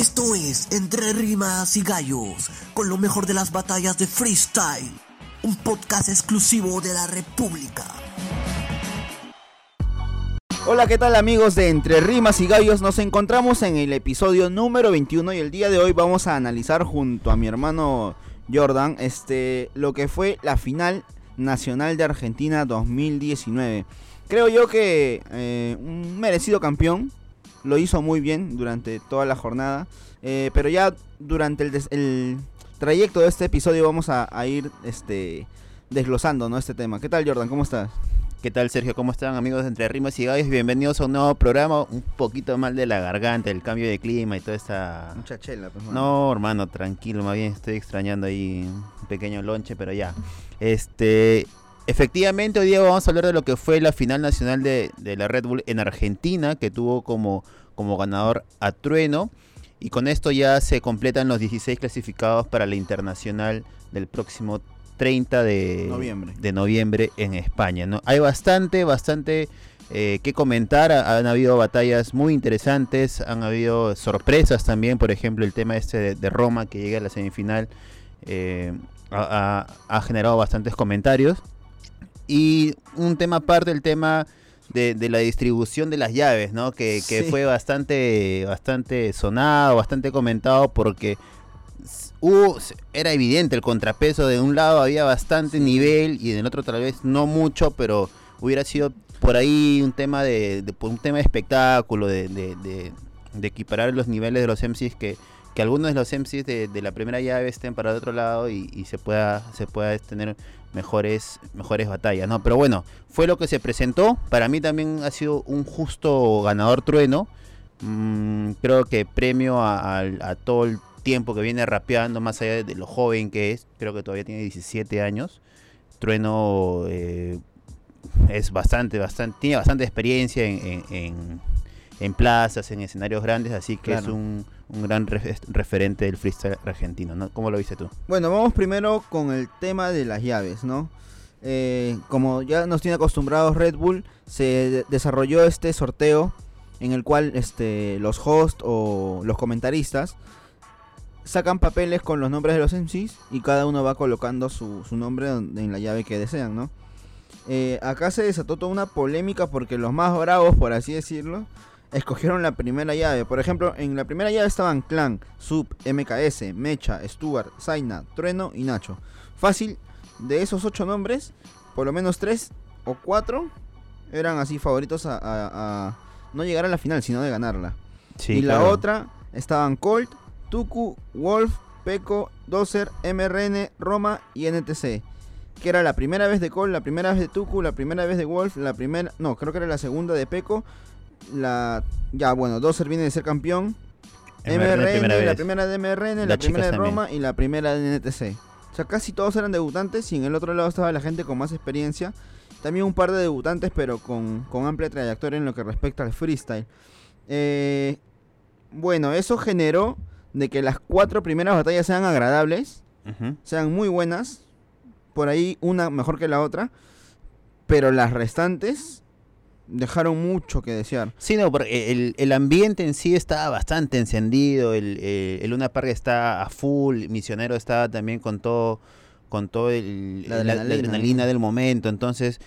Esto es Entre Rimas y Gallos, con lo mejor de las batallas de freestyle, un podcast exclusivo de la República. Hola, ¿qué tal amigos de Entre Rimas y Gallos? Nos encontramos en el episodio número 21 y el día de hoy vamos a analizar junto a mi hermano Jordan este, lo que fue la final nacional de Argentina 2019. Creo yo que eh, un merecido campeón, lo hizo muy bien durante toda la jornada, eh, pero ya durante el, el, trayecto de este episodio vamos a, a ir este, desglosando ¿no? este tema. ¿Qué tal Jordan? ¿Cómo estás? ¿Qué tal Sergio? ¿Cómo están amigos de Entre Rimas y Gallos? Bienvenidos a un nuevo programa, un poquito mal de la garganta, el cambio de clima y toda esta... Mucha chela, pues, No, hermano, tranquilo, más bien estoy extrañando ahí un pequeño lonche, pero ya. Este, efectivamente hoy día vamos a hablar de lo que fue la final nacional de, de la Red Bull en Argentina, que tuvo como, como ganador a Trueno. Y con esto ya se completan los 16 clasificados para la internacional del próximo 30 de noviembre, de noviembre en España. ¿no? Hay bastante, bastante eh, que comentar. Han habido batallas muy interesantes, han habido sorpresas también. Por ejemplo, el tema este de, de Roma que llega a la semifinal eh, ha, ha, generado bastantes comentarios. Y un tema aparte, el tema de, de la distribución de las llaves, ¿no? Que, que sí. fue bastante, bastante sonado, bastante comentado porque hubo, era evidente el contrapeso, de un lado había bastante nivel y del otro tal vez no mucho, pero hubiera sido por ahí un tema de, de un tema de espectáculo, de, de, de, equiparar los niveles de los MCs que, que algunos de los MCs de, la primera llave estén para el otro lado y, se pueda se pueda tener mejores mejores batallas, ¿no? Pero bueno, fue lo que se presentó. Para mí también ha sido un justo ganador trueno. Mm, creo que premio a, todo el tiempo que viene rapeando, más allá de lo joven que es, creo que todavía tiene 17 años. Trueno eh, es bastante, bastante, tiene bastante experiencia en, en, en, plazas, en escenarios grandes, así que claro. es un, un gran re referente del freestyle argentino, ¿no? ¿Cómo lo viste tú? Bueno, vamos primero con el tema de las llaves, ¿no? Eh, como ya nos tiene acostumbrados Red Bull, se desarrolló este sorteo en el cual este, los hosts o los comentaristas sacan papeles con los nombres de los MCs y cada uno va colocando su, su nombre en la llave que desean, ¿no? Eh, acá se desató toda una polémica porque los más bravos, por así decirlo, escogieron la primera llave. Por ejemplo, en la primera llave estaban Clan, Sub, MKS, Mecha, Stuart, Zaina, Trueno y Nacho. Fácil, de esos ocho nombres, por lo menos tres o cuatro eran así favoritos a, a, a no llegar a la final, sino de ganarla. Sí, y claro. la otra estaban Colt, Tuku, Wolf, Peco, Dozer, MRN, Roma y NTC. Que era la primera vez de Colt, la primera vez de Tuku, la primera vez de Wolf, la primera. No, creo que era la segunda de Peco. La. Ya, bueno, Dozer viene de ser campeón. MRN, primera la primera de MRN, la, la primera de Roma también. y la primera de NTC. O sea, casi todos eran debutantes y en el otro lado estaba la gente con más experiencia. También un par de debutantes, pero con, con amplia trayectoria en lo que respecta al freestyle. Eh, bueno, eso generó de que las cuatro primeras batallas sean agradables, uh -huh. sean muy buenas, por ahí una mejor que la otra, pero las restantes dejaron mucho que desear. Sí, no, porque el, el ambiente en sí estaba bastante encendido, el, el, el Luna Park está a full, Misionero estaba también con todo, con todo el, la, adrenalina, la, la adrenalina del momento, entonces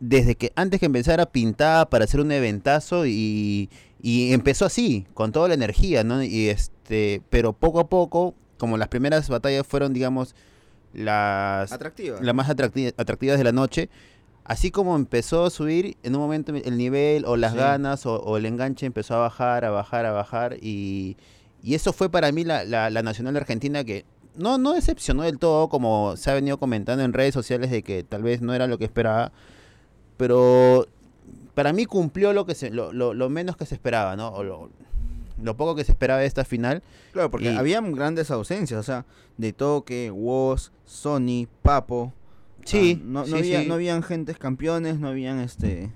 desde que antes que empezara pintaba para hacer un eventazo y, y empezó así, con toda la energía, ¿no? Y este, pero poco a poco, como las primeras batallas fueron, digamos, las, atractivas. las más atractivas, atractivas de la noche, así como empezó a subir, en un momento el nivel o las sí. ganas o, o, el enganche empezó a bajar, a bajar, a bajar, y, y eso fue para mí la, la, la Nacional Argentina que no, no decepcionó del todo, como se ha venido comentando en redes sociales de que tal vez no era lo que esperaba, pero para mí cumplió lo que se, lo, lo, lo menos que se esperaba, ¿no? O lo, lo, poco que se esperaba de esta final. Claro, porque y... había grandes ausencias, o sea, de Toque, Woz, Sony, Papo. Sí, ah, no, no, sí, había, sí. no habían gentes campeones, no habían este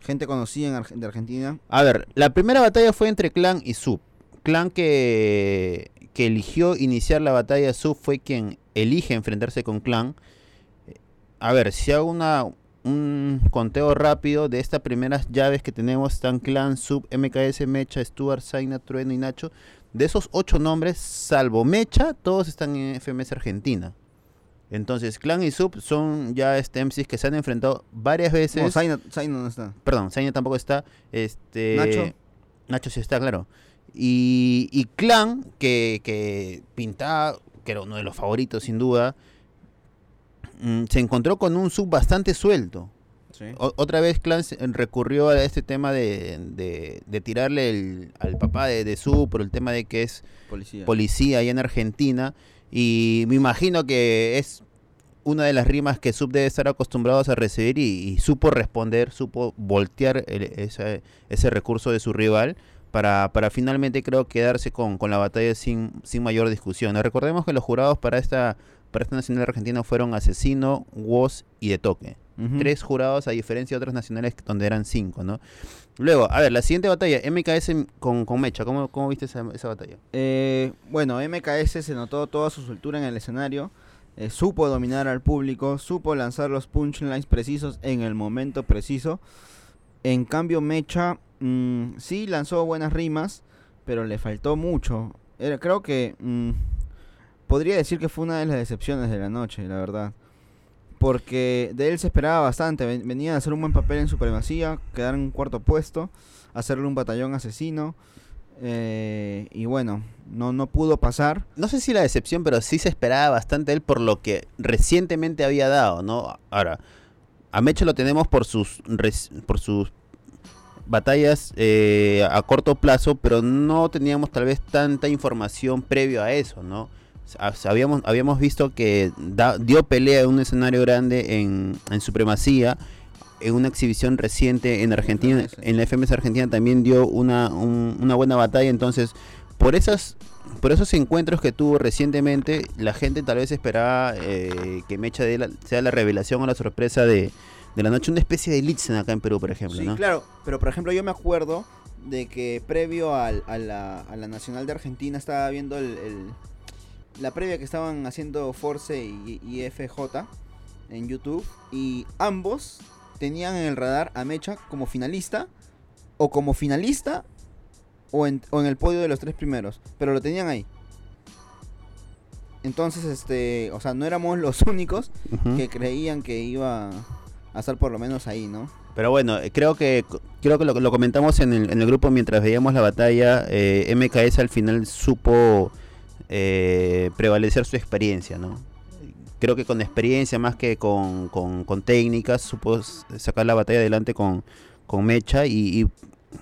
gente conocida en de Argentina. A ver, la primera batalla fue entre Clan y Sub. Clan que, que eligió iniciar la batalla Sub fue quien elige enfrentarse con Clan. A ver, si hago una, un conteo rápido de estas primeras llaves que tenemos, están Clan, Sub, MKS, Mecha, Stuart, Zaina, Trueno y Nacho. De esos ocho nombres, salvo Mecha, todos están en FMS Argentina. Entonces, Clan y Sub son ya este MCs que se han enfrentado varias veces. No, Zaina, Zaina no está. Perdón, Zaina tampoco está. Este, Nacho. Nacho sí está, claro. Y, y Clan, que, que pintaba, que era uno de los favoritos sin duda, mm, se encontró con un sub bastante suelto. O- otra vez Clan recurrió a este tema de, de- de tirarle el- al papá de, de Sub por el tema de que es Policía. policía allá en Argentina. Y me imagino que es una de las rimas que Sub debe estar acostumbrados a recibir y, y supo responder, supo voltear el- ese, ese recurso de su rival para, para finalmente creo quedarse con, con la batalla sin, sin mayor discusión. Recordemos que los jurados para esta, para esta nacional argentina fueron Asesino, Woz y De Toque. Tres jurados a diferencia de otras nacionales donde eran cinco, ¿no? Luego, a ver, la siguiente batalla, MKS con, con Mecha, ¿cómo, cómo viste esa, esa batalla? Eh, bueno, MKS se notó toda su soltura en el escenario. eh, supo dominar al público, supo lanzar los punchlines precisos en el momento preciso. En cambio, Mecha mm, sí lanzó buenas rimas, pero le faltó mucho. Creo que mm, podría decir que fue una de las decepciones de la noche, la verdad. Porque de él se esperaba bastante. ven- Venía a hacer un buen papel en supremacía, quedar en un cuarto puesto, hacerle un batallón asesino. eh, y bueno, no, no pudo pasar. No sé si la decepción, pero sí se esperaba bastante él por lo que recientemente había dado, ¿no? Ahora, a Mecha lo tenemos por sus por sus batallas eh, a corto plazo, pero no teníamos tal vez tanta información previo a eso, ¿no? Habíamos, habíamos visto que da- dio pelea en un escenario grande en, en supremacía, en una exhibición reciente en Argentina, en la FMS Argentina también dio una, un- una buena batalla, entonces por esas por esos encuentros que tuvo recientemente, la gente tal vez esperaba eh, que Mecha dé la- sea la revelación o la sorpresa de, de la noche, una especie de Litzen acá en Perú, por ejemplo, Sí, ¿no? claro, pero por ejemplo yo me acuerdo de que previo al- a, la, a la Nacional de Argentina estaba viendo el, el- la previa que estaban haciendo Force y, y FJ en YouTube y ambos tenían en el radar a Mecha como finalista o como finalista o en, o en el podio de los tres primeros, pero lo tenían ahí. Entonces, este, o sea, no éramos los únicos que creían que iba a estar por lo menos ahí, ¿no? Pero bueno, eh, creo que creo que lo, lo comentamos en el, en el grupo mientras veíamos la batalla. eh, MKS al final supo eh, prevalecer su experiencia, ¿no? Creo que con experiencia más que con, con, con técnicas supo sacar la batalla adelante con, con Mecha y, y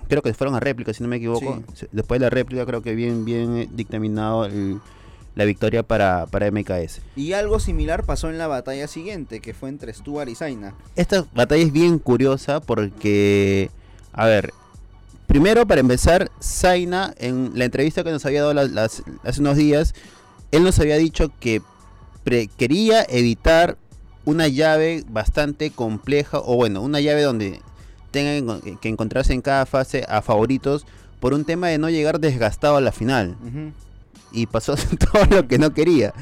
creo que fueron a réplica, si no me equivoco. Sí. Después de la réplica creo que bien bien eh, dictaminado el- la victoria para, para MKS. Y algo similar pasó en la batalla siguiente, que fue entre Stuart y Zaina. Esta batalla es bien curiosa porque, a ver, primero para empezar, Zaina, en la entrevista que nos había dado las- las- hace unos días, él nos había dicho que pre- quería evitar una llave bastante compleja, o bueno, una llave donde tengan que- encontrarse en cada fase a favoritos por un tema de no llegar desgastado a la final y pasó todo lo que no quería.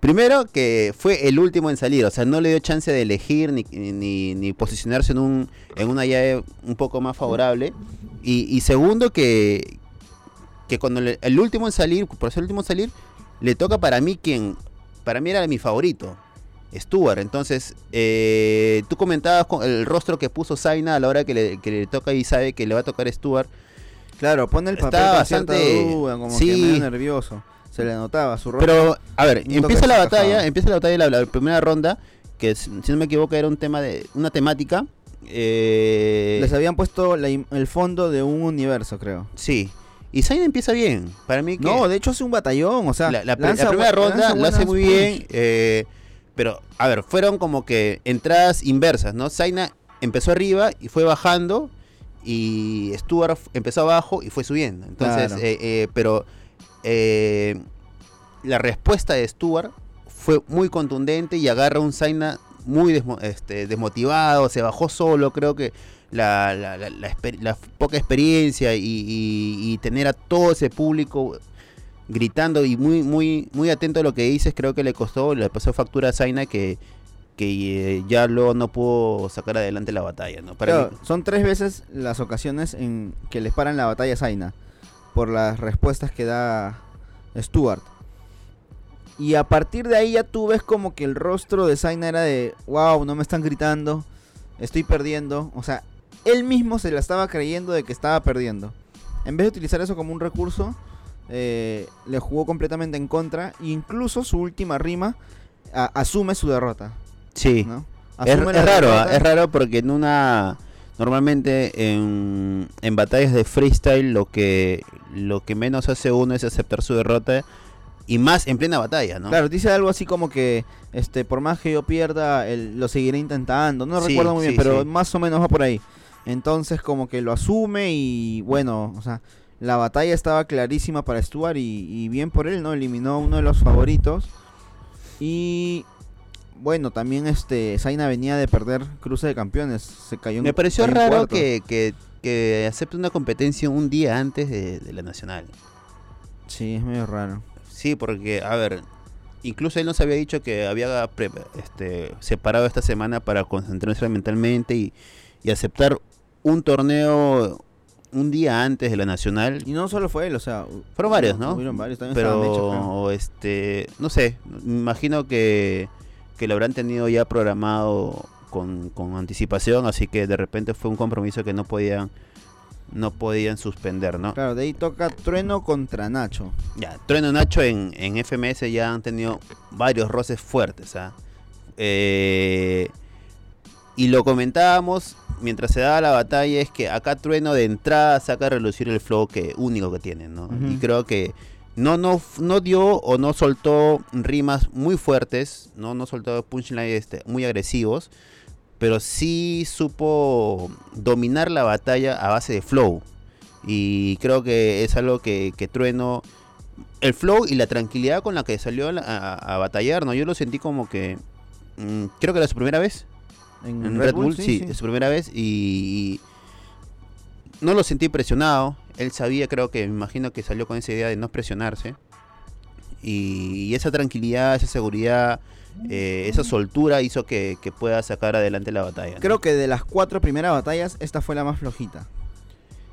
Primero que fue el último en salir, o sea, no le dio chance de elegir ni, ni, ni posicionarse en, un, en una llave un poco más favorable. Y, y segundo que, que cuando le- el último en salir, por ser el último en salir, le toca para mí quien, para mí era mi favorito, Stuart. Entonces, eh, tú comentabas con el rostro que puso Zaina a la hora que le, que le toca y sabe que le va a tocar Stuart. Claro, pone el Está papel con bastante- duda, como sí. que medio nervioso. Se le notaba su rostro. Pero, a ver, empieza la batalla, empieza la batalla, la, la primera ronda, que si no me equivoco era un tema de, una temática. Eh, Les habían puesto la el fondo de un universo, creo. Sí. Y Zayn empieza bien. Para mí que No, de hecho hace un batallón, o sea, la, la- lanza la primera ronda lo hace muy punch. bien. eh, pero, a ver, fueron como que entradas inversas, ¿no? Zaina empezó arriba y fue bajando. Y Stuart empezó abajo y fue subiendo. Entonces, Claro. eh, eh, pero la respuesta de Stuart fue muy contundente y agarra un Zaina muy desmo- este, desmotivado, se bajó solo, creo que la, la- la- la exper- la poca experiencia y, y- y tener a todo ese público gritando y muy muy muy atento a lo que dices, creo que le costó, le pasó factura a Zaina que que eh, ya luego no pudo sacar adelante la batalla, ¿no? Para Claro, son tres veces las ocasiones en que les paran la batalla a Zaina por las respuestas que da Stuart. Y a partir de ahí ya tú ves como que el rostro de Zaina era de, wow, no me están gritando, estoy perdiendo. O sea, él mismo se la estaba creyendo de que estaba perdiendo. En vez de utilizar eso como un recurso, eh, le jugó completamente en contra. E incluso su última rima a- asume su derrota. sí. ¿no? Es, raro, derrota. es raro porque en una normalmente en, en batallas de freestyle lo que lo que menos hace uno es aceptar su derrota y más en plena batalla, ¿no? Claro, dice algo así como que este por más que yo pierda, el- lo seguiré intentando. No Sí, recuerdo muy bien, sí, pero sí. más o menos va por ahí. Entonces como que lo asume y bueno, o sea, la batalla estaba clarísima para Stuart y, y bien por él, ¿no? Eliminó a uno de los favoritos. Y bueno, también este Zaina venía de perder cruce de campeones. Se cayó en Me pareció cayó raro que, que, que acepte una competencia un día antes de, de la nacional. Sí, es medio raro. Sí, porque, a ver, incluso él nos había dicho que había pre- este, separado esta semana para concentrarse mentalmente y, y aceptar un torneo un día antes de la nacional. Y no solo fue él, o sea, Fueron varios, ¿no? Hubieron varios, también creo. Pero, este, no sé, me imagino que, que lo habrán tenido ya programado con, con anticipación, así que de repente fue un compromiso que no podían no podían suspender, ¿no? Claro, de ahí toca Trueno contra Nacho. Ya, Trueno Nacho en, en FMS ya han tenido varios roces fuertes, ¿ah? Eh, y lo comentábamos mientras se daba la batalla, es que acá Trueno de entrada saca a relucir el flow que, único que tiene, ¿no? Y creo que no, no, no dio o no soltó rimas muy fuertes, no, no soltó punchlines este, muy agresivos, pero sí supo dominar la batalla a base de flow. Y creo que es algo que, que Trueno, el flow y la tranquilidad con la que salió a, la- a- a batallar, ¿no? Yo lo sentí como que, mm, creo que era su primera vez en Red, Bull, sí, es su primera vez y, y no lo sentí presionado. Él sabía, creo que, me imagino que salió con esa idea de no presionarse. Y, y esa tranquilidad, esa seguridad, eh, esa soltura hizo que, que pueda sacar adelante la batalla. ¿no? Creo que de las cuatro primeras batallas, esta fue la más flojita.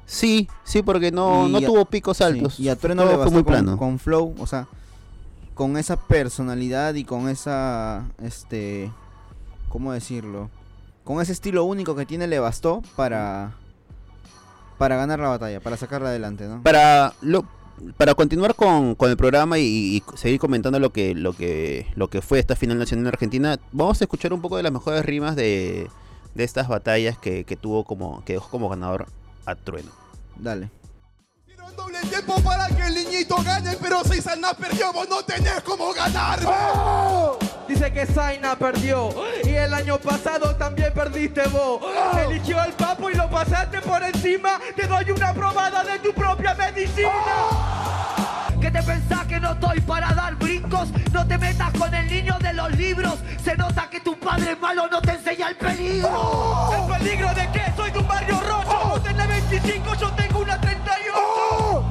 Sí, sí, porque no, Y no a- tuvo picos Sí, altos. Y a Trueno le bastó muy con, plano. con flow, o sea, con esa personalidad y con esa, este, ¿cómo decirlo? Con ese estilo único que tiene le bastó para, para ganar la batalla, para sacarla adelante, ¿no? para lo, para continuar con, con el programa y, seguir comentando lo que lo que lo que fue esta final nacional en Argentina, vamos a escuchar un poco de las mejores rimas de, de estas batallas que, que tuvo como que dejó como ganador a Trueno. Dale. Doble tiempo para que el niñito gane, pero si Sana perdió, vos no tenés cómo ganar. Dice que Zaina perdió y el año pasado también perdiste vos. Eligió al papo y lo pasaste por encima. Te doy una probada de tu propia medicina. ¿Qué te pensás que no estoy para dar brincos? No te metas con el niño de los libros. Se nota que tu padre malo no te enseña el peligro. ¿El peligro de qué? Soy de un barrio rojo. Vos tenés 25, yo tengo una 38.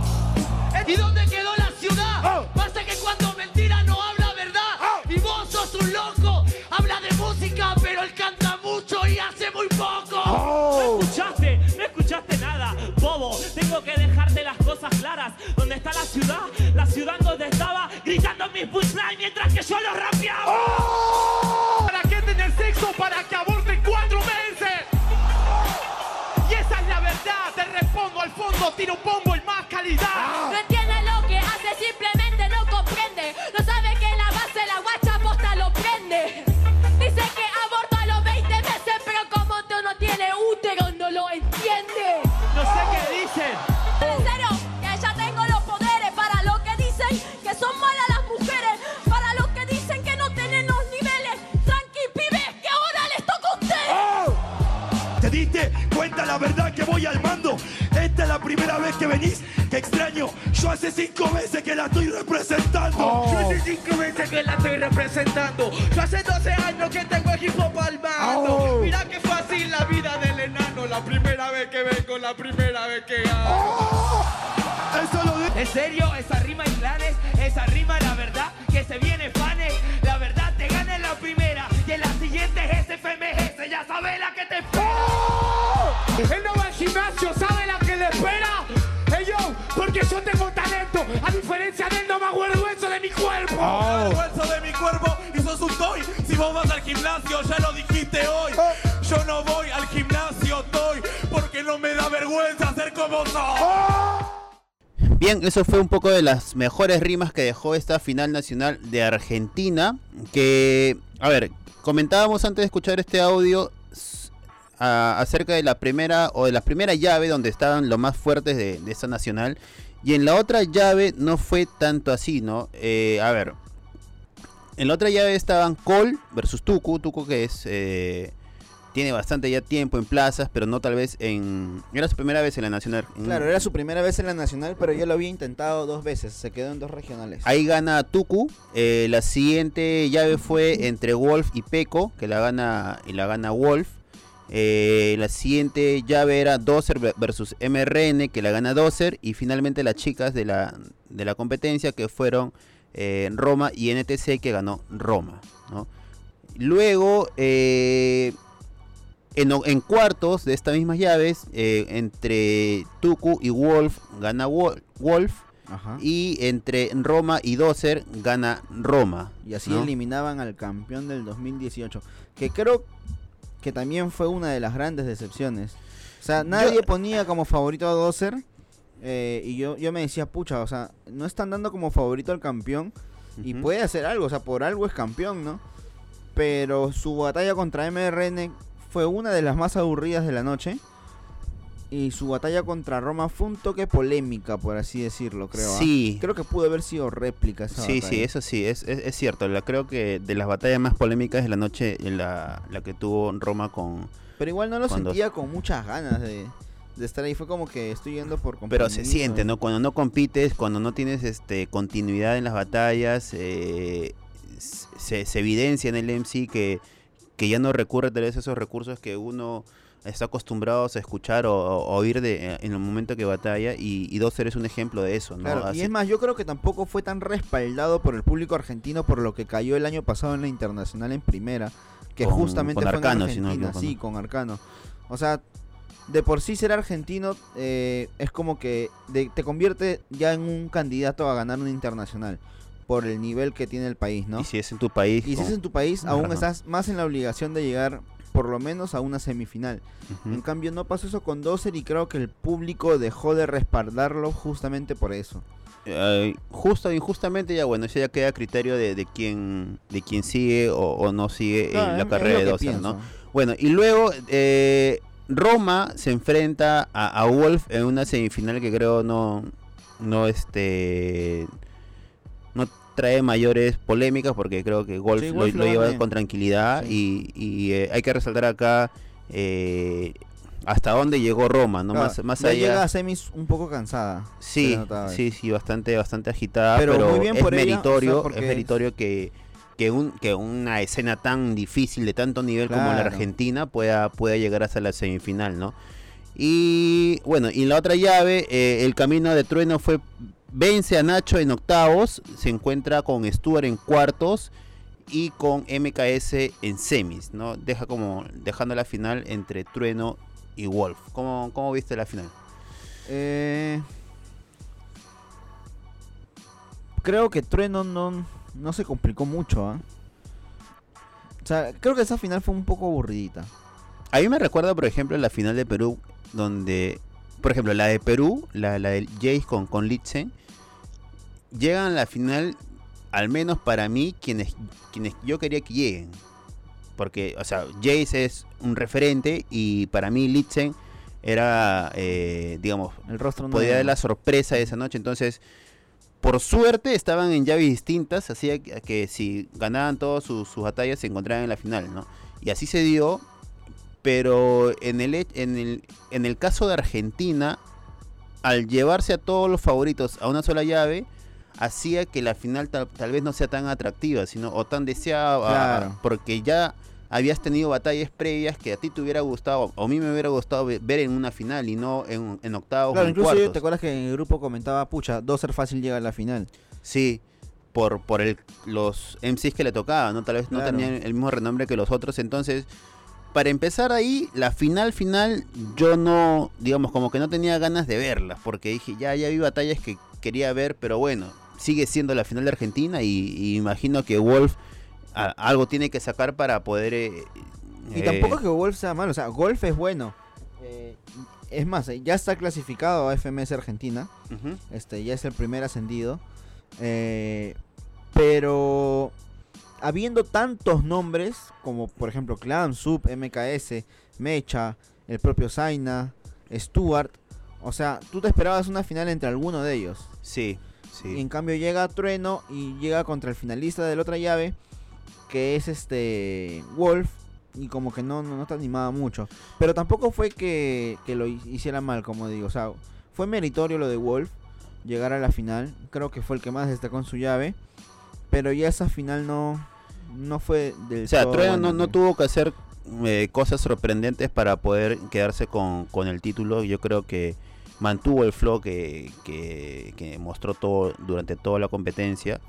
¿Y dónde quedó la ciudad? Pasa que cuando mentira no habla verdad. Y vos sos un loco. Habla de música, pero él canta mucho y hace muy poco. No escuchaste Tengo que dejarte las cosas claras. ¿Dónde está la ciudad? La ciudad donde estaba gritando mis punchlines mientras que yo lo rapeaba. ¿Para qué tener sexo? Para que aborten cuatro meses. Y esa es la verdad. Te respondo al fondo, tiro un bombo y más calidad. No voy al mando? Esta es la primera vez que venís. Qué extraño. Yo hace cinco veces que la estoy representando. Yo hace cinco veces que la estoy representando. Yo hace 12 años que tengo el hip hop al mando. Mira qué fácil la vida del enano. La primera vez que vengo, la primera vez que gano. Eso lo de... En serio, esa rima y planes, esa rima la verdad que se viene gimnasio, ¿sabe la que le espera? Hey yo, porque yo tengo talento, a diferencia de él no me avergüenzo de mi cuerpo. Me avergüenzo de mi cuerpo y sos un toy. Si vos vas al gimnasio, ya lo dijiste hoy. Yo no voy al gimnasio, toy, porque no me da vergüenza ser como soy. Bien, eso fue un poco de las mejores rimas que dejó esta final nacional de Argentina. Que, a ver, comentábamos antes de escuchar este audio a- acerca de la primera o de la primera llave donde estaban los más fuertes de, de esta nacional. Y en la otra llave no fue tanto así, ¿no? Eh, a ver, en la otra llave estaban Cole versus Tuku. Tuku que es... eh, tiene bastante ya tiempo en plazas, pero no tal vez en... Era su primera vez en la nacional. en- Claro, era su primera vez en la nacional, pero ya lo había intentado dos veces. Se quedó en dos regionales. Ahí gana Tuku. eh, la siguiente llave fue entre Wolf y Peco, que la gana y la gana Wolf. Eh, la siguiente llave era Dozer ve- versus MRN, que la gana Dozer. Y finalmente las chicas de la, de la competencia, que fueron eh, Roma y NTC, que ganó Roma. ¿no? Luego, eh, en, en cuartos de estas mismas llaves, entre Tuku y Wolf, gana Wol- Wolf. Ajá. Y entre Roma y Dozer gana Roma. Y así ¿no? eliminaban al campeón del 2018. Que creo que también fue una de las grandes decepciones. O sea, nadie ponía como favorito a Dozer. eh, y yo, yo me decía, pucha, o sea, no están dando como favorito al campeón. Y puede hacer algo, o sea, por algo es campeón, ¿no? Pero su batalla contra MRN fue una de las más aburridas de la noche. Y su batalla contra Roma fue un toque polémica, por así decirlo, creo. ¿ah? Sí. Creo que pudo haber sido réplica esa Sí, sí, batalla. eso sí, es, es, es cierto. La, creo que de las batallas más polémicas de la noche, la, la que tuvo Roma con... Pero igual no lo sentía con muchas ganas de, de estar ahí. Fue como que estoy yendo por Pero se siente, ¿no? Cuando no compites, cuando no tienes este continuidad en las batallas, eh, se, se evidencia en el MC que, que ya no recurre tal vez a esos recursos que uno está acostumbrado a escuchar o, o oír de, en el momento que batalla y, y Dozer es un ejemplo de eso, ¿no? Claro, y es más, yo creo que tampoco fue tan respaldado por el público argentino por lo que cayó el año pasado en la internacional en primera, que Con- justamente con fue Arcano, en si no me Argentina, sí, con Arcano. O sea, de por sí ser argentino eh, es como que de- te convierte ya en un candidato a ganar un internacional por el nivel que tiene el país, ¿no? Y si es en tu país... Y si es en tu país, aún estás más en la obligación de llegar por lo menos a una semifinal. En cambio, no pasó eso con Dozer y creo que el público dejó de respaldarlo justamente por eso. Eh, justo y justamente ya bueno, eso ya queda a criterio de, de quién de quién sigue o, o no sigue en la es carrera de Dozer, ¿no? Bueno, y luego eh, Roma se enfrenta a, a Wolf en una semifinal que creo no no este trae mayores polémicas porque creo que Wolf, Sí, lo- Wolf lo, lo lleva bien. con tranquilidad y, y, eh, hay que resaltar acá eh, hasta dónde llegó Roma, ¿no? Claro, más, más allá. llega a semis un poco cansada. Sí, sí, sí, bastante, bastante agitada, Pero pero, muy bien es por ella, o sea, meritorio, es meritorio que, que, un, que una escena tan difícil de tanto nivel como la. Argentina pueda, pueda llegar hasta la semifinal, ¿no? Y bueno, y la otra llave, eh, el camino de trueno fue vence a Nacho en octavos, se encuentra con Stuart en cuartos y con MKS en semis, ¿no? Deja como dejando la final entre Trueno y Wolf. ¿Cómo, cómo viste la final? Eh, creo que Trueno no, no se complicó mucho. ¿ah? O sea, creo que esa final fue un poco aburridita. A mí me recuerda, por ejemplo, la final de Perú, donde, por ejemplo, la de Perú, la, la del Jace con, con Litzen, llegan a la final, al menos para mí, quienes, quienes yo quería que lleguen. Porque, o sea, Jace es un referente y para mí Litzen era, eh, digamos, El rostro no podía dar la sorpresa de esa noche. Entonces, por suerte estaban en llaves distintas, que, que si ganaban todas sus, sus batallas se encontraban en la final, ¿no? Y así se dio, pero en el, en el, en el caso de Argentina, al llevarse a todos los favoritos a una sola llave, hacía que la final tal, tal vez no sea tan atractiva, sino o tan deseada, Claro. porque ya habías tenido batallas previas que a ti te hubiera gustado, o a mí me hubiera gustado ve- ver en una final y no en, en octavos o Claro, en incluso cuartos. te acuerdas que en el grupo comentaba, pucha, Dozer fácil llega a la final. Sí, por, por el, los MCs que le tocaban, ¿no? Tal vez no Claro. tenían el mismo renombre que los otros. Entonces, para empezar ahí, la final final, yo no, digamos, como que no tenía ganas de verla, porque dije, ya, ya vi batallas que quería ver, pero bueno, sigue siendo la final de Argentina y, y imagino que Wolf a- algo tiene que sacar para poder... eh, Y eh, tampoco es que Wolf sea malo, o sea, Golf es bueno. Eh, es más, eh, ya está clasificado a FMS Argentina. Este, ya es el primer ascendido. Eh, pero habiendo tantos nombres, como por ejemplo Clan, Sub, MKS, Mecha, el propio Zaina, Stuart, o sea, tú te esperabas una final entre alguno de ellos. Sí, sí. Y en cambio llega Trueno y llega contra el finalista de la otra llave, que es este Wolf, y como que no, no, no te animaba mucho. Pero tampoco fue que, que lo hi- hiciera mal, como digo. O sea, fue meritorio lo de Wolf llegar a la final. Creo que fue el que más destacó en su llave. Pero ya esa final no, no fue del O sea, todo Trueno buena, no, tuvo que hacer eh, cosas sorprendentes para poder quedarse con, con el título. Yo creo que mantuvo el flow que, que- que mostró todo durante toda la competencia.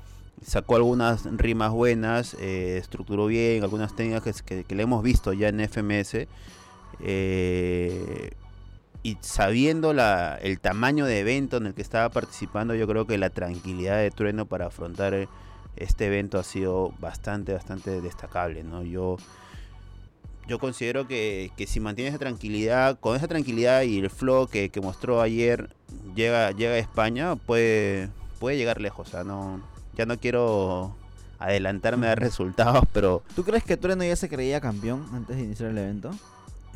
Sacó algunas rimas buenas, eh, estructuró bien, algunas técnicas que, que- le hemos visto ya en FMS. eh, y sabiendo la, el tamaño de evento en el que estaba participando, yo creo que la tranquilidad de Trueno para afrontar este evento ha sido bastante, bastante destacable, ¿no? Yo, yo considero que, que si mantiene esa tranquilidad, con esa tranquilidad y el flow que, que mostró ayer, llega, llega a España, puede, puede llegar lejos. O sea, no, ya no quiero adelantarme a resultados, pero ¿Tú crees que Trueno ya se creía campeón antes de iniciar el evento?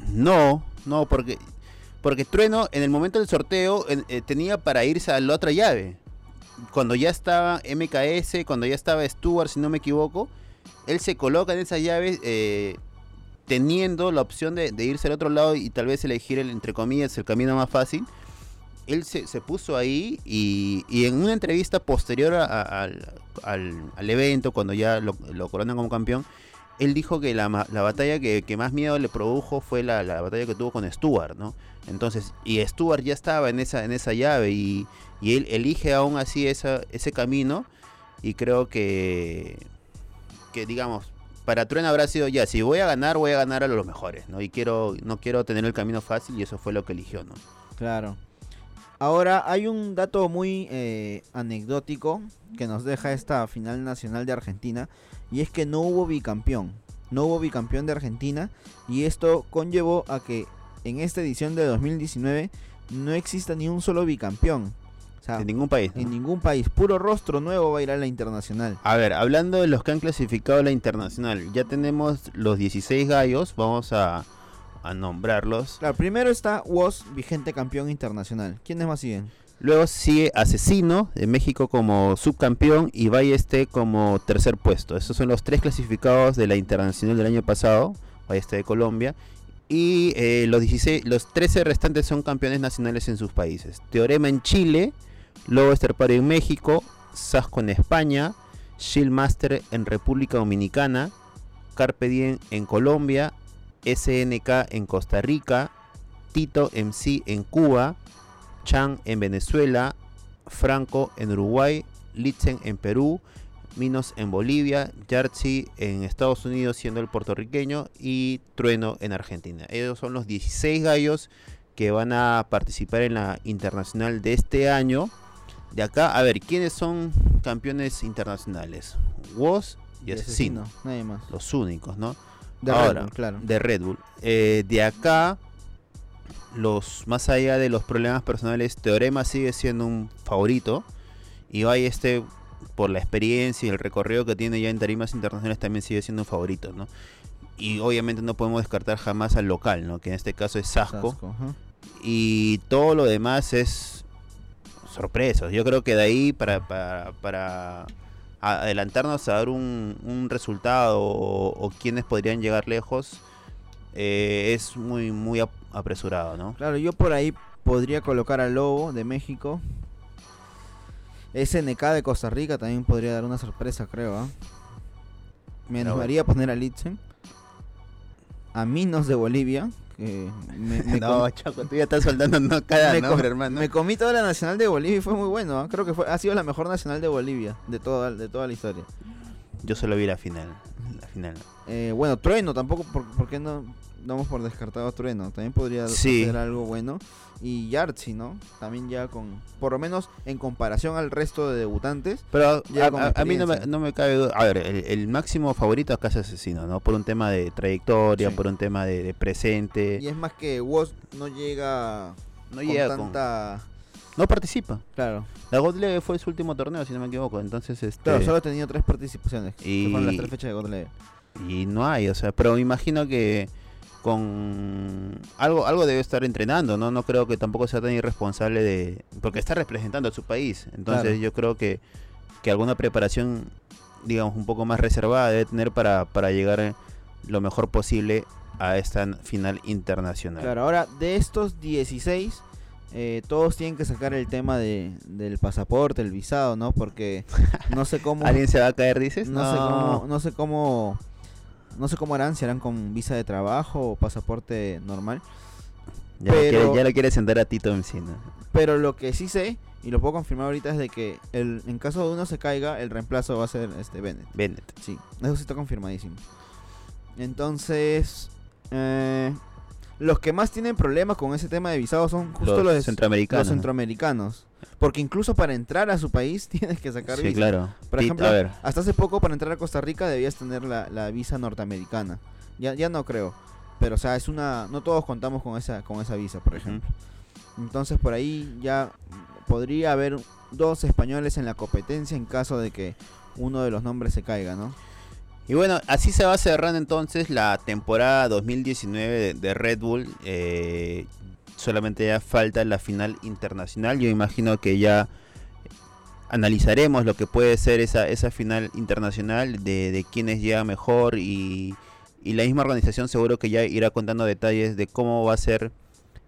no, no, porque, porque Trueno en el momento del sorteo en- eh, tenía para irse a la otra llave. Cuando ya estaba MKS, cuando ya estaba Stuart, si no me equivoco, él se coloca en esa llave eh, teniendo la opción de, de irse al otro lado y tal vez elegir el, entre comillas, el camino más fácil. Él se, se puso ahí y, y en una entrevista posterior a- a- al, al- al evento, cuando ya lo, lo coronan como campeón, él dijo que la, la batalla que, que más miedo le produjo fue la, la batalla que tuvo con Stuart, ¿no? Entonces, y Stuart ya estaba en esa, en esa llave y, y él elige aún así esa, ese camino y creo que, que digamos, para Trueno habrá sido ya, si voy a ganar, voy a ganar a los mejores, ¿no? Y quiero, no quiero tener el camino fácil y eso fue lo que eligió, ¿no? Claro. Ahora hay un dato muy eh, anecdótico que nos deja esta final nacional de Argentina y es que no hubo bicampeón. No hubo bicampeón de Argentina y esto conllevó a que en esta edición de 2019 no exista ni un solo bicampeón. O sea, De ningún país. ¿no? en ningún país. Puro rostro nuevo va a ir a la internacional. A ver, hablando de los que han clasificado a la internacional, ya tenemos los 16 gallos, vamos a, a nombrarlos. Claro, primero está Woz, vigente campeón internacional. ¿Quiénes más siguen? Luego sigue Asesino de México como subcampeón y Balleste como tercer puesto. Esos son los tres clasificados de la internacional del año pasado, Balleste de Colombia. Y eh, los, 16, los 13 restantes son campeones nacionales en sus países. Teorema en Chile, Lobo Esterpario en México, Sasco en España, Shieldmaster en República Dominicana, Carpe Diem en Colombia, SNK en Costa Rica, Tito MC en Cuba, Chan en Venezuela, Franco en Uruguay, Litzen en Perú, Minos en Bolivia, Yartzi en Estados Unidos siendo el puertorriqueño y Trueno en Argentina. Esos son los 16 gallos que van a participar en la internacional de este año. De acá, a ver, ¿quiénes son campeones internacionales? Woz y Asesino. Nadie más. Los únicos, ¿no? De Ahora, Red Bull, claro. de Red Bull. Eh, de acá, los más allá de los problemas personales, Teorema sigue siendo un favorito. Y vaya este, por la experiencia y el recorrido que tiene ya en tarimas internacionales, también sigue siendo un favorito, ¿no? Y obviamente no podemos descartar jamás al local, ¿no? Que en este caso es Sasco. Sasco, ajá. Y todo lo demás es sorpresas. Yo creo que de ahí para, para, para adelantarnos a dar un, un resultado o, o quienes podrían llegar lejos eh, es muy muy apresurado, ¿no? Claro, yo por ahí podría colocar a Lobo de México. SNK de Costa Rica también podría dar una sorpresa, creo. ¿ah? Me animaría a poner a Litzen. A Minos de Bolivia, que me, me no, Choco, tú ya estás soltando no cada me nombre, hermano. me comí toda la nacional de Bolivia y fue muy bueno. ¿ah? Creo que fue, ha sido la mejor nacional de Bolivia de toda, de toda la historia. Yo solo vi la final. La final. Eh, bueno, Trueno tampoco, ¿por, por qué no damos por descartado a Trueno? También podría Sí. ser algo bueno. Y Yartzi, ¿no? También ya con, por lo menos en comparación al resto de debutantes. Pero Ya a, con a- mí no me, no me cabe duda. A ver, el, el máximo favorito acá es Asesino, ¿no? Por un tema de trayectoria, Sí. por un tema de, de presente. Y es más que Woz no llega No con llega con- tanta... No participa. Claro, La God League fue su último torneo, si no me equivoco. Entonces, este. claro, solo ha tenido tres participaciones. Que fueron las Y- tres fechas de God Level. Y no hay, o sea, pero me imagino que con algo algo debe estar entrenando, ¿no? No creo que tampoco sea tan irresponsable de porque está representando a su país. Entonces, Claro. yo creo que que alguna preparación digamos un poco más reservada debe tener para para llegar lo mejor posible a esta final internacional. Claro, ahora de estos 16, eh, todos tienen que sacar el tema de, del pasaporte, el visado, ¿no? Porque no sé cómo... ¿Alguien se va a caer, dices? no, sé cómo, no sé cómo, no sé cómo harán, si harán con visa de trabajo o pasaporte normal. ya, lo pero- quiere, ya lo quiere sentar a Tito Encina. Pero lo que sí sé y lo puedo confirmar ahorita es de que el, en caso de uno se caiga, el reemplazo va a ser este Bennett. Bennett. Sí, eso sí está confirmadísimo. Entonces, eh, los que más tienen problemas con ese tema de visado son justo Los los, centroamericanos, los ¿no? centroamericanos. Porque incluso para entrar a su país tienes que sacar Sí, visa. claro. Por ejemplo, a ver, hasta hace poco para entrar a Costa Rica debías tener la, la visa norteamericana. Ya, ya no creo. Pero o sea, es una. No todos contamos con esa, con esa visa, por ejemplo. Entonces por ahí ya podría haber dos españoles en la competencia en caso de que uno de los nombres se caiga, ¿no? Y bueno, así se va cerrando entonces la temporada 2019 de, Red Bull. Eh, solamente ya falta la final internacional. Yo imagino que ya analizaremos lo que puede ser esa, esa final internacional de, de quiénes llegan mejor y, y la misma organización seguro que ya irá contando detalles de cómo va a ser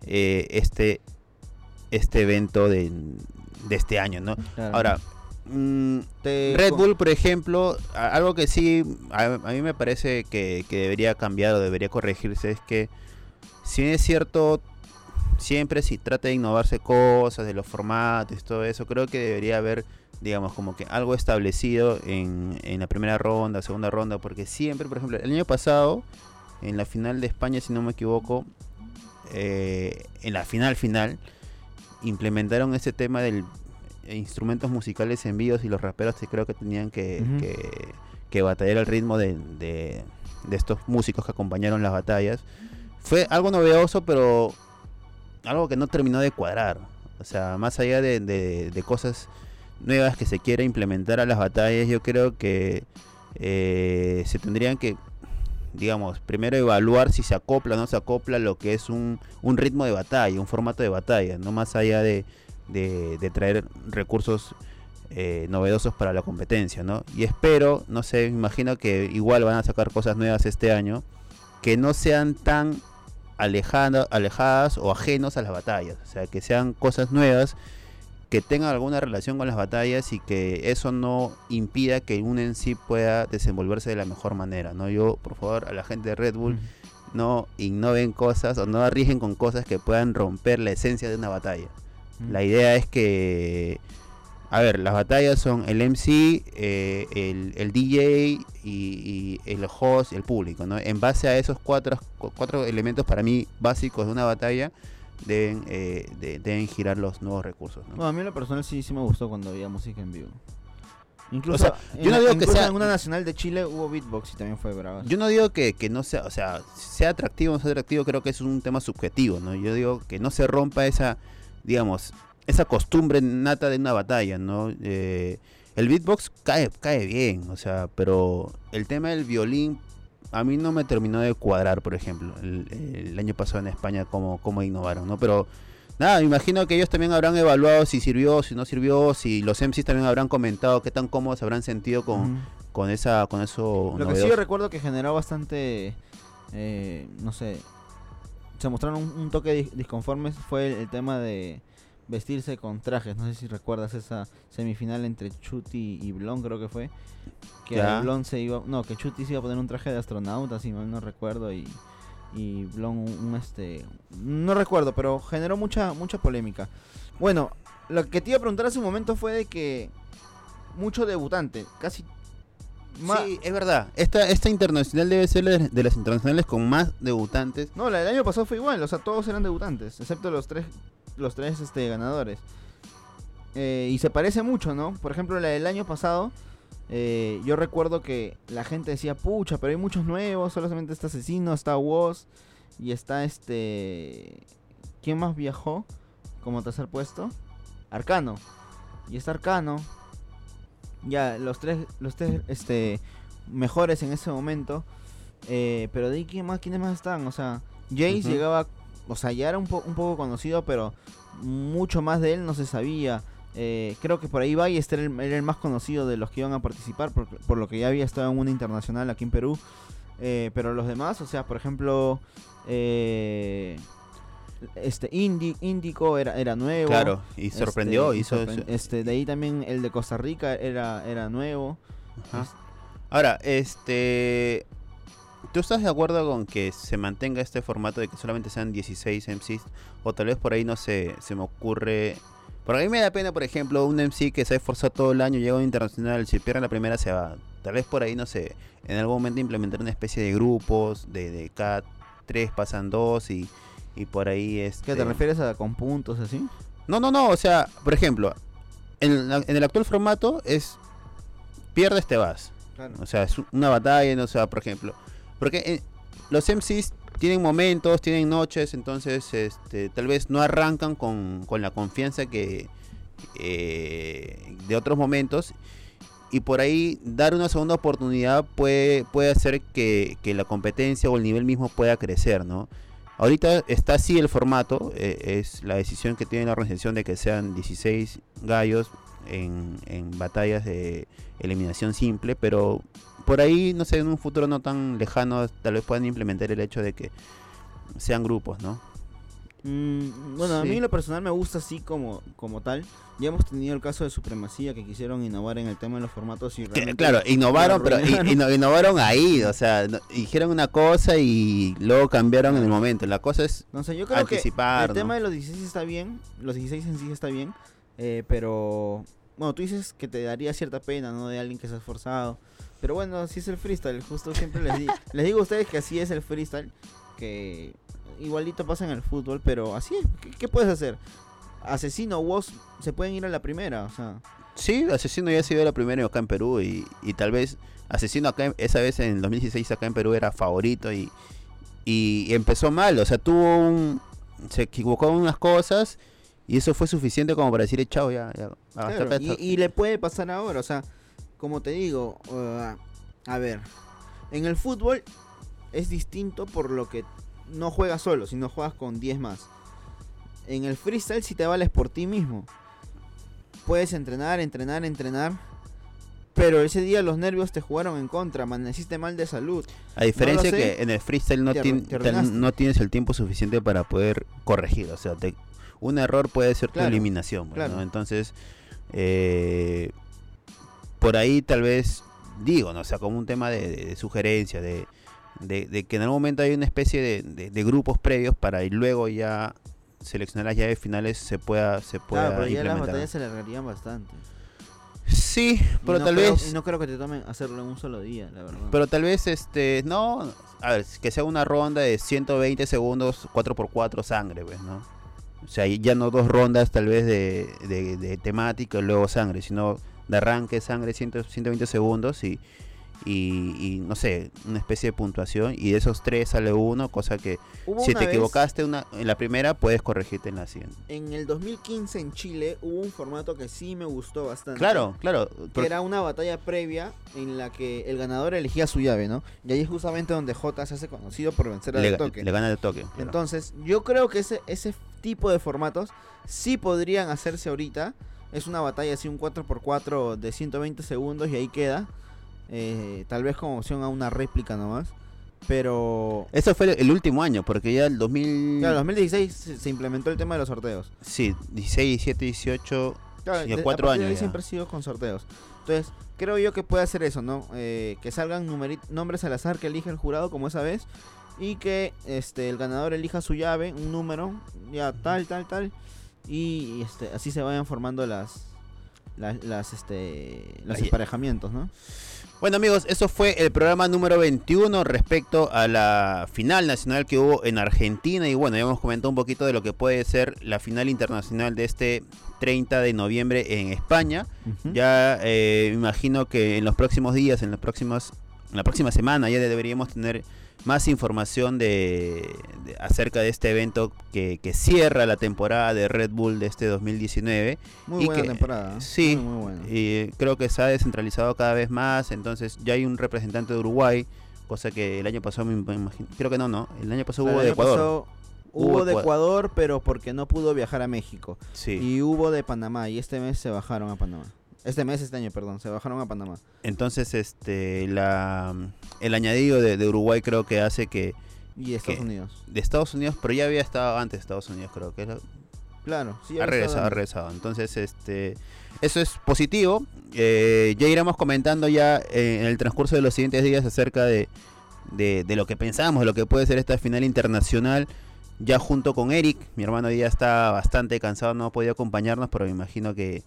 eh, este, este evento de, de este año, ¿no? Claro. Ahora, mm, Te Red Bull, por ejemplo, algo que sí a, a mí me parece que, que debería cambiar o debería corregirse es que, si es cierto, siempre si trata de innovarse cosas, de los formatos todo eso, creo que debería haber, digamos, como que algo establecido en, en la primera ronda, segunda ronda, porque siempre, por ejemplo, el año pasado, en la final de España, si no me equivoco, eh, en la final final, implementaron ese tema del instrumentos musicales en vivos y los raperos que creo que tenían que, que, que batallar al ritmo de, de- de estos músicos que acompañaron las batallas. Fue algo novedoso, pero algo que no terminó de cuadrar. O sea, más allá de, de- de cosas nuevas que se quiera implementar a las batallas, yo creo que eh, se tendrían que, digamos, primero evaluar si se acopla o no se acopla lo que es un, un ritmo de batalla, un formato de batalla, no más allá de, de- de traer recursos eh, novedosos para la competencia, ¿no? Y espero, no sé, me imagino que igual van a sacar cosas nuevas este año, que no sean tan alejadas o ajenos a las batallas, o sea, que sean cosas nuevas que tengan alguna relación con las batallas y que eso no impida que uno en sí pueda desenvolverse de la mejor manera, ¿no? Yo, por favor, a la gente de Red Bull, no innoven cosas o no arriesguen con cosas que puedan romper la esencia de una batalla. Mm. La idea es que, a ver, las batallas son el MC, eh, el, el DJ y, y el host, el público, ¿no? En base a esos cuatro, cu- cuatro elementos para mí básicos de una batalla, deben, eh, de- deben girar los nuevos recursos, ¿no? Bueno, a mí en lo personal sí, sí me gustó cuando había música en vivo. Incluso, sea, en yo no digo que incluso sea- en una nacional de Chile hubo beatbox y también fue bravo. Yo no digo que, que no sea, o sea, sea atractivo o no sea atractivo, creo que es un tema subjetivo, ¿no? Yo digo que no se rompa esa, digamos, esa costumbre nata de una batalla, ¿no? Eh, el beatbox cae, cae bien, o sea, pero el tema del violín a mí no me terminó de cuadrar, por ejemplo, el, el año pasado en España cómo, cómo innovaron, ¿no? Pero nada, me imagino que ellos también habrán evaluado si sirvió, si no sirvió, si los MCs también habrán comentado qué tan cómodos habrán sentido con, con esa, con eso Lo que sí yo recuerdo que generó bastante, eh, no sé, se mostraron un, un toque dis- disconformes fue el, el tema de vestirse con trajes. No sé si recuerdas esa semifinal entre Chuti y Blon, creo que fue. Que. Blon se iba, no, que Chuti se iba a poner un traje de astronauta, si mal no recuerdo, y, y Blon un, un, este no recuerdo, pero generó mucha mucha polémica. Bueno, lo que te iba a preguntar hace un momento fue de que mucho debutante, casi Sí, es verdad. Esta, esta internacional debe ser de, de las internacionales con más debutantes. No, la del año pasado fue igual, o sea, todos eran debutantes, excepto los tres, los tres este, ganadores. Eh, y se parece mucho, ¿no? Por ejemplo, la del año pasado, eh, yo recuerdo que la gente decía, pucha, pero hay muchos nuevos, solamente está Asesino, está Woz, y está este... ¿Quién más viajó como tercer puesto? Arcano. Y está Arcano. Ya, los tres, los tres, este, mejores en ese momento. Eh, pero de ahí, ¿quién más, ¿quiénes más están? O sea, Jace Ujú. llegaba, o sea, ya era un, po- un poco conocido, pero mucho más de él no se sabía. Eh, creo que por ahí va y este era el, era el más conocido de los que iban a participar, por, por lo que ya había estado en una internacional aquí en Perú. Eh, pero los demás, o sea, por ejemplo, eh, este Indi, Índico era, era nuevo. Claro, y sorprendió. Este, hizo, sorpre- este, de ahí también el de Costa Rica era, era nuevo. Ajá. Ahora, este. ¿Tú estás de acuerdo con que se mantenga este formato de que solamente sean 16 MCs? O tal vez por ahí no se, se me ocurre. Por ahí me da pena, por ejemplo, un MC que se ha esforzado todo el año, llega a un internacional, si pierde la primera se va. Tal vez por ahí, no sé, en algún momento implementar una especie de grupos, de, de cada tres pasan dos y, y por ahí este... ¿Qué te refieres a con puntos así? No, no, no, o sea, por ejemplo, en, la- en el actual formato es pierdes te vas. Claro. O sea, es una batalla, no o sea, por ejemplo. Porque eh, los MCs tienen momentos, tienen noches, entonces este, tal vez no arrancan con, con la confianza que eh, de otros momentos. Y por ahí dar una segunda oportunidad puede, puede hacer que, que la competencia o el nivel mismo pueda crecer, ¿no? Ahorita está así el formato, eh, es la decisión que tiene la organización de que sean 16 gallos en, en batallas de eliminación simple, pero por ahí, no sé, en un futuro no tan lejano, tal vez puedan implementar el hecho de que sean grupos, ¿no? Mm, bueno, a mí lo personal me gusta así como, como tal. Ya hemos tenido el caso de Supremacía que quisieron innovar en el tema de los formatos y realmente claro, innovaron, pero innovaron ahí, o sea, no- dijeron una cosa y luego cambiaron en el momento. La cosa es yo creo que anticipar, el tema de los 16 está bien, los 16 en sí está bien, eh, pero bueno, tú dices que te daría cierta pena, ¿no? De alguien que se ha esforzado. Pero bueno, así es el freestyle, justo siempre les, di- les digo a ustedes que así es el freestyle, que igualito pasa en el fútbol, pero así es, ¿qué, qué puedes hacer? Asesino, vos se pueden ir a la primera, o sea, Sí, Asesino ya ha sido la primera acá en Perú y, y tal vez Asesino acá en- esa vez en 2016 acá en Perú era favorito y, y empezó mal, o sea, tuvo un... se equivocó en unas cosas y eso fue suficiente como para decir, chao, ya, ya. Claro, y, está". y le puede pasar ahora, o sea, como te digo, uh, a ver, en el fútbol es distinto por lo que no juegas solo, sino juegas con 10 más. En el freestyle si te vales por ti mismo. Puedes entrenar, entrenar, entrenar. Pero ese día los nervios te jugaron en contra, amaneciste mal de salud. A diferencia sé. que en el freestyle no, Te te no tienes el tiempo suficiente para poder corregir. O sea, te- un error puede ser Claro, tu eliminación. pues, claro. ¿no? Entonces, eh, por ahí tal vez, digo, ¿no? o sea, como un tema de, de- de sugerencia, de, de- de que en algún momento hay una especie de, de- de grupos previos para y luego ya seleccionar las llaves finales se pueda, se pueda Claro, pero ya las batallas se alargarían bastante. Sí, pero no tal creo- vez... no creo que te tomen hacerlo en un solo día, la verdad. Pero tal vez, este, no, a ver, que sea una ronda de 120 segundos, 4x4 sangre, pues, ¿no? O sea, ya no dos rondas tal vez de, de, de temática y luego sangre, sino de arranque sangre 100, 120 segundos y, y, y, no sé, una especie de puntuación y de esos tres sale uno, cosa que Hubo si te equivocaste una, en la primera puedes corregirte en la siguiente. En el 2015 en Chile hubo un formato que sí me gustó bastante. Claro, claro. Que era una batalla previa en la que el ganador elegía su llave, ¿no? Y ahí es justamente donde J se hace conocido por vencer al le, toque. le gana el toque. claro. Entonces, yo creo que ese, ese tipo de formatos sí podrían hacerse ahorita. Es una batalla así, un 4x4 de 120 segundos y ahí queda. Eh, tal vez como opción a una réplica nomás. Pero... Eso fue el último año, porque ya el 2000... Claro, en 2016 se, implementó el tema de los sorteos. Sí, 16, 17, 18. Claro, Sí, de- cuatro de años ahí ya. siempre ha sido con sorteos. Entonces, creo yo que puede hacer eso, ¿no? Eh, que salgan nombres al azar que elige el jurado como esa vez. y que este el ganador elija su llave, un número, ya tal, tal, tal, y este así se vayan formando las las, las este los emparejamientos, ¿no? Bueno amigos, eso fue el programa número 21 respecto a la final nacional que hubo en Argentina y bueno, ya hemos comentado un poquito de lo que puede ser la final internacional de este 30 de noviembre en España. Ya eh, me imagino que en los próximos días, en los próximos, en la próxima semana ya deberíamos tener más información de, de- acerca de este evento que, que cierra la temporada de Red Bull de este 2019. Muy y buena que- temporada. ¿eh? Sí, muy, muy buena. y creo que se ha descentralizado cada vez más, entonces ya hay un representante de Uruguay, cosa que el año pasado me imagino, creo que no, no, el año pasado hubo el de Ecuador. pasado Hubo de Ecua- Ecuador, pero porque no pudo viajar a México. Sí. Y hubo de Panamá, y este mes se bajaron a Panamá. Este mes, este año, perdón, se bajaron a Panamá. Entonces, este, la, el añadido de, de Uruguay creo que hace que Y Estados. Unidos. de Estados Unidos, pero ya había estado antes de Estados Unidos, creo que era- Claro, sí. ha regresado, ha regresado. Entonces, este, eso es positivo. Eh, ya iremos comentando ya eh, en el transcurso de los siguientes días acerca de, de, de lo que pensamos, de lo que puede ser esta final internacional. Ya junto con Eric, mi hermano ya está bastante cansado, no ha podido acompañarnos, pero me imagino que,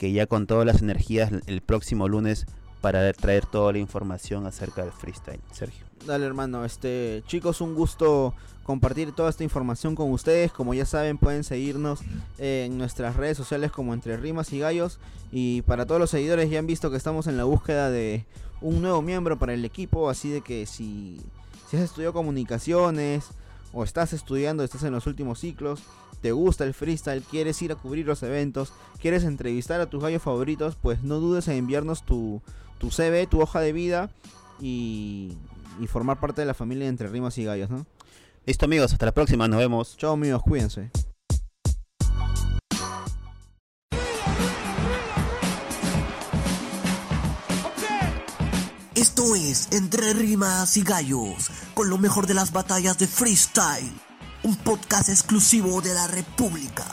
que ya con todas las energías el próximo lunes para traer toda la información acerca del freestyle. Sergio. Dale, hermano. Este, chicos, un gusto compartir toda esta información con ustedes. Como ya saben, pueden seguirnos en nuestras redes sociales como Entre Rimas y Gallos. Y para todos los seguidores ya han visto que estamos en la búsqueda de un nuevo miembro para el equipo. Así de que si, si has estudiado comunicaciones o estás estudiando, estás en los últimos ciclos, te gusta el freestyle, quieres ir a cubrir los eventos, quieres entrevistar a tus gallos favoritos, pues no dudes en enviarnos tu, tu CV, tu hoja de vida y, y formar parte de la familia de Entre Rimas y Gallos, ¿no? Listo amigos, hasta la próxima, nos vemos. Chao amigos, cuídense. Esto es Entre Rimas y Gallos, con lo mejor de las batallas de freestyle. Un podcast exclusivo de la República.